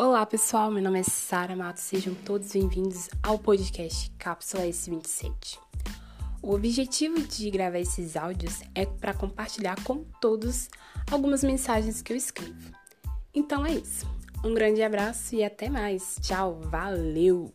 Olá pessoal, meu nome é Sara Matos, sejam todos bem-vindos ao podcast Cápsula S27. O objetivo de gravar esses áudios é para compartilhar com todos algumas mensagens que eu escrevo. Então é isso. Um grande abraço e até mais. Tchau, valeu!